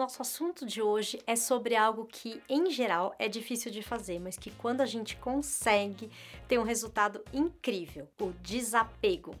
Nosso assunto de hoje é sobre algo que, em geral, é difícil de fazer, mas que quando a gente consegue, tem um resultado incrível: o desapego.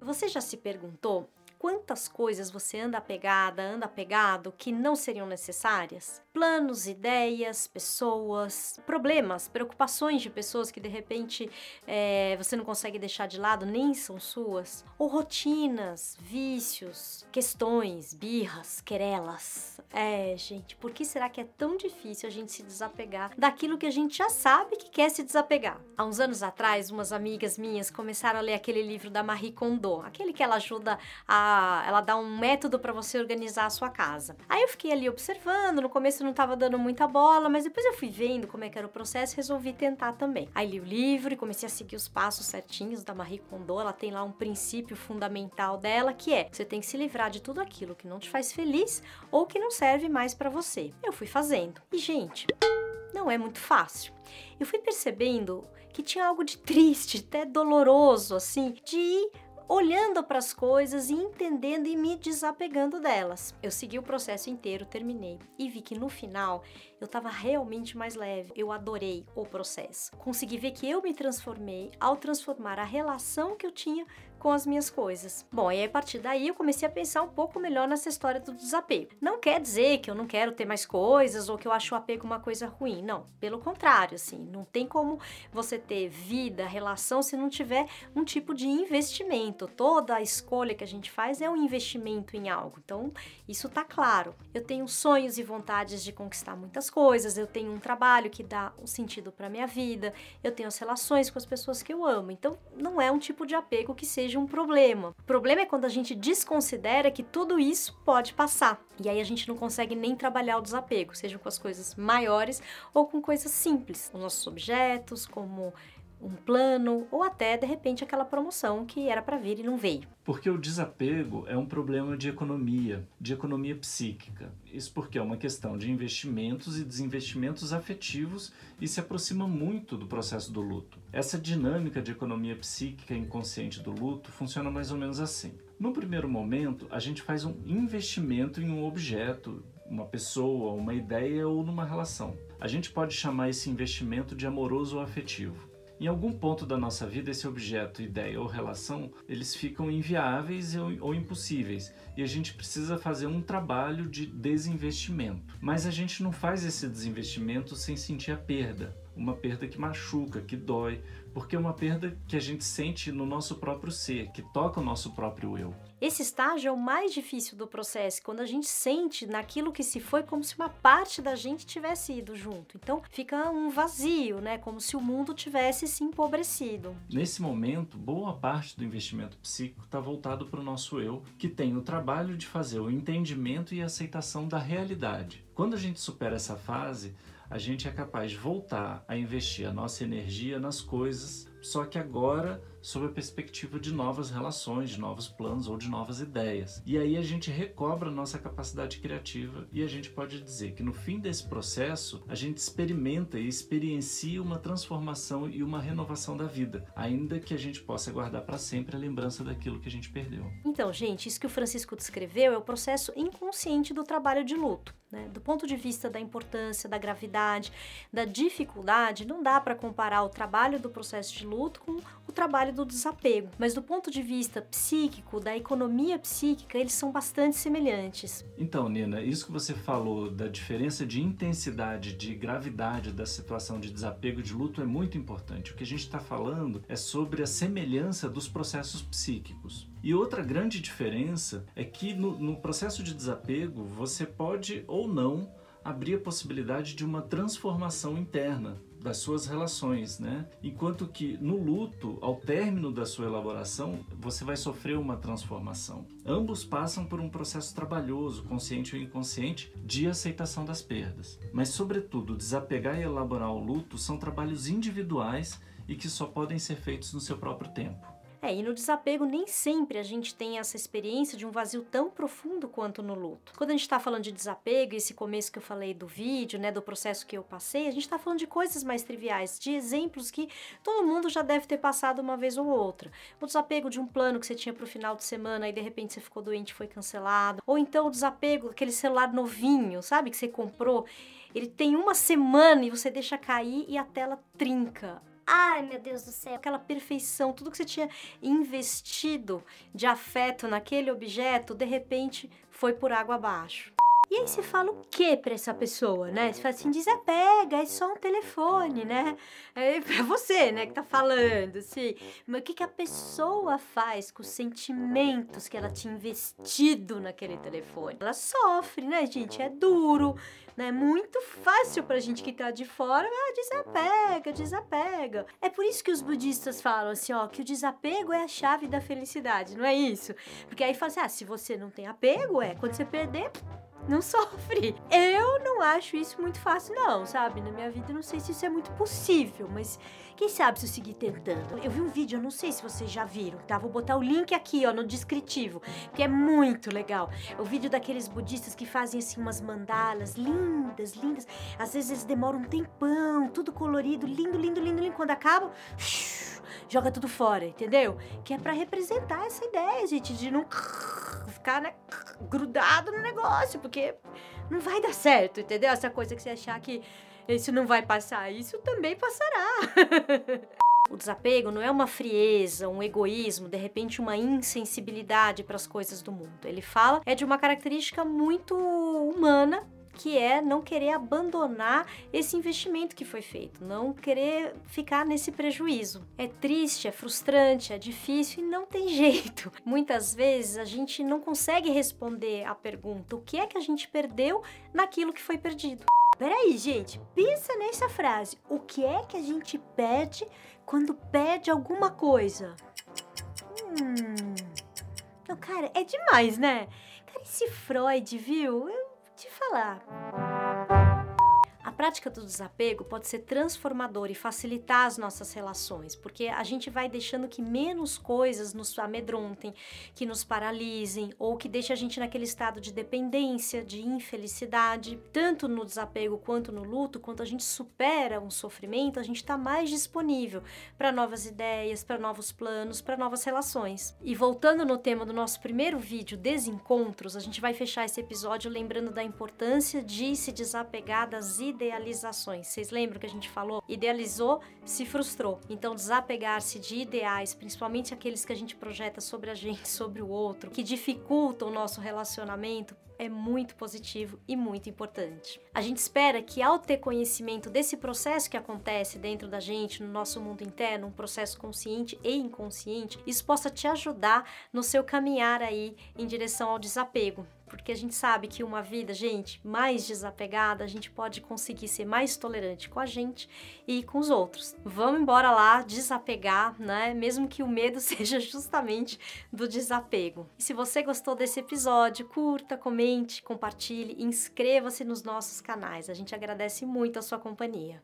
Você já se perguntou quantas coisas você anda apegada, anda apegado que não seriam necessárias? Planos, ideias, pessoas, problemas, preocupações de pessoas que de repente é, você não consegue deixar de lado, nem são suas? Ou rotinas, vícios, questões, birras, querelas? É, gente, por que será que é tão difícil a gente se desapegar daquilo que a gente já sabe que quer se desapegar? Há uns anos atrás, umas amigas minhas começaram a ler aquele livro da Marie Kondo, aquele que ela ajuda a ela dá um método para você organizar a sua casa. Aí eu fiquei ali observando, no começo não estava dando muita bola, mas depois eu fui vendo como é que era o processo e resolvi tentar também. Aí li o livro e comecei a seguir os passos certinhos da Marie Kondo, ela tem lá um princípio fundamental dela que é: você tem que se livrar de tudo aquilo que não te faz feliz ou que não serve mais para você. Eu fui fazendo. E gente, não é muito fácil. Eu fui percebendo que tinha algo de triste, até doloroso, assim, de ir olhando para as coisas e entendendo e me desapegando delas. Eu segui o processo inteiro, terminei e vi que no final eu estava realmente mais leve. Eu adorei o processo. Consegui ver que eu me transformei ao transformar a relação que eu tinha com as minhas coisas. Bom, e a partir daí eu comecei a pensar um pouco melhor nessa história do desapego. Não quer dizer que eu não quero ter mais coisas ou que eu acho o apego uma coisa ruim, não. Pelo contrário, assim, não tem como você ter vida, relação se não tiver um tipo de investimento. Toda escolha que a gente faz é um investimento em algo. Então, isso tá claro. Eu tenho sonhos e vontades de conquistar muitas coisas, eu tenho um trabalho que dá um sentido para minha vida, eu tenho as relações com as pessoas que eu amo. Então, não é um tipo de apego que seja seja um problema. O problema é quando a gente desconsidera que tudo isso pode passar. E aí a gente não consegue nem trabalhar o desapego, seja com as coisas maiores ou com coisas simples, os nossos objetos, como um plano ou até de repente aquela promoção que era para vir e não veio. Porque o desapego é um problema de economia, de economia psíquica. Isso porque é uma questão de investimentos e desinvestimentos afetivos e se aproxima muito do processo do luto. Essa dinâmica de economia psíquica inconsciente do luto funciona mais ou menos assim. No primeiro momento, a gente faz um investimento em um objeto, uma pessoa, uma ideia ou numa relação. A gente pode chamar esse investimento de amoroso ou afetivo. Em algum ponto da nossa vida, esse objeto, ideia ou relação, eles ficam inviáveis ou, ou impossíveis e a gente precisa fazer um trabalho de desinvestimento. Mas a gente não faz esse desinvestimento sem sentir a perda uma perda que machuca, que dói, porque é uma perda que a gente sente no nosso próprio ser, que toca o nosso próprio eu. Esse estágio é o mais difícil do processo, quando a gente sente naquilo que se foi como se uma parte da gente tivesse ido junto. Então fica um vazio, né? Como se o mundo tivesse se empobrecido. Nesse momento, boa parte do investimento psíquico está voltado para o nosso eu, que tem o trabalho de fazer o entendimento e aceitação da realidade. Quando a gente supera essa fase, a gente é capaz de voltar a investir a nossa energia nas coisas, só que agora sob a perspectiva de novas relações, de novos planos ou de novas ideias. E aí a gente recobra nossa capacidade criativa e a gente pode dizer que no fim desse processo a gente experimenta e experiencia uma transformação e uma renovação da vida, ainda que a gente possa guardar para sempre a lembrança daquilo que a gente perdeu. Então, gente, isso que o Francisco descreveu é o processo inconsciente do trabalho de luto. Né? Do ponto de vista da importância, da gravidade, da dificuldade, não dá para comparar o trabalho do processo de luto com trabalho do desapego. Mas do ponto de vista psíquico, da economia psíquica, eles são bastante semelhantes. Então, Nina, isso que você falou da diferença de intensidade, de gravidade da situação de desapego de luto é muito importante. O que a gente está falando é sobre a semelhança dos processos psíquicos. E outra grande diferença é que no, no processo de desapego você pode ou não abrir a possibilidade de uma transformação interna das suas relações, né? Enquanto que no luto, ao término da sua elaboração, você vai sofrer uma transformação. Ambos passam por um processo trabalhoso, consciente ou inconsciente, de aceitação das perdas. Mas, sobretudo, desapegar e elaborar o luto são trabalhos individuais e que só podem ser feitos no seu próprio tempo. É, e no desapego nem sempre a gente tem essa experiência de um vazio tão profundo quanto no luto. Quando a gente está falando de desapego, esse começo que eu falei do vídeo, né, do processo que eu passei, a gente está falando de coisas mais triviais, de exemplos que todo mundo já deve ter passado uma vez ou outra. O desapego de um plano que você tinha para o final de semana e de repente você ficou doente e foi cancelado. Ou então o desapego daquele celular novinho, sabe, que você comprou. Ele tem uma semana e você deixa cair e a tela trinca. Ai, meu Deus do céu, aquela perfeição, tudo que você tinha investido de afeto naquele objeto, de repente foi por água abaixo. E aí você fala o que para essa pessoa, né? Você fala assim, desapega, é só um telefone, né? É pra você, né, que tá falando, assim. Mas o que, que a pessoa faz com os sentimentos que ela tinha investido naquele telefone? Ela sofre, né, gente? É duro, né? É muito fácil pra gente que tá de fora, ah, desapega, desapega. É por isso que os budistas falam assim, ó, que o desapego é a chave da felicidade, não é isso? Porque aí fala assim, ah, se você não tem apego, é, quando você perder, não sofre. Eu não acho isso muito fácil, não, sabe? Na minha vida, não sei se isso é muito possível, mas quem sabe se eu seguir tentando. Eu vi um vídeo, eu não sei se vocês já viram, tá? Vou botar o link aqui, ó, no descritivo, que é muito legal. O vídeo daqueles budistas que fazem, assim, umas mandalas lindas, lindas. Às vezes eles demoram um tempão, tudo colorido, lindo, lindo, lindo, lindo. Quando acabam, joga tudo fora, entendeu? Que é para representar essa ideia, gente, de não ficar né, grudado no negócio, porque não vai dar certo, entendeu? Essa coisa que você achar que isso não vai passar, isso também passará. O desapego não é uma frieza, um egoísmo, de repente uma insensibilidade para as coisas do mundo. Ele fala é de uma característica muito humana que é não querer abandonar esse investimento que foi feito, não querer ficar nesse prejuízo. É triste, é frustrante, é difícil e não tem jeito. Muitas vezes a gente não consegue responder a pergunta: o que é que a gente perdeu naquilo que foi perdido? Peraí, gente, pensa nessa frase. O que é que a gente perde quando perde alguma coisa? Hum. Não, cara, é demais, né? Cara, esse Freud, viu? Eu te falar. Prática do desapego pode ser transformadora e facilitar as nossas relações, porque a gente vai deixando que menos coisas nos amedrontem, que nos paralisem ou que deixe a gente naquele estado de dependência, de infelicidade. Tanto no desapego quanto no luto, quando a gente supera um sofrimento, a gente está mais disponível para novas ideias, para novos planos, para novas relações. E voltando no tema do nosso primeiro vídeo, desencontros, a gente vai fechar esse episódio lembrando da importância de se desapegar das ideias idealizações. Vocês lembram que a gente falou? Idealizou, se frustrou. Então, desapegar-se de ideais, principalmente aqueles que a gente projeta sobre a gente, sobre o outro, que dificultam o nosso relacionamento, é muito positivo e muito importante. A gente espera que ao ter conhecimento desse processo que acontece dentro da gente, no nosso mundo interno, um processo consciente e inconsciente, isso possa te ajudar no seu caminhar aí em direção ao desapego porque a gente sabe que uma vida, gente, mais desapegada, a gente pode conseguir ser mais tolerante com a gente e com os outros. Vamos embora lá desapegar, né? Mesmo que o medo seja justamente do desapego. E se você gostou desse episódio, curta, comente, compartilhe, inscreva-se nos nossos canais. A gente agradece muito a sua companhia.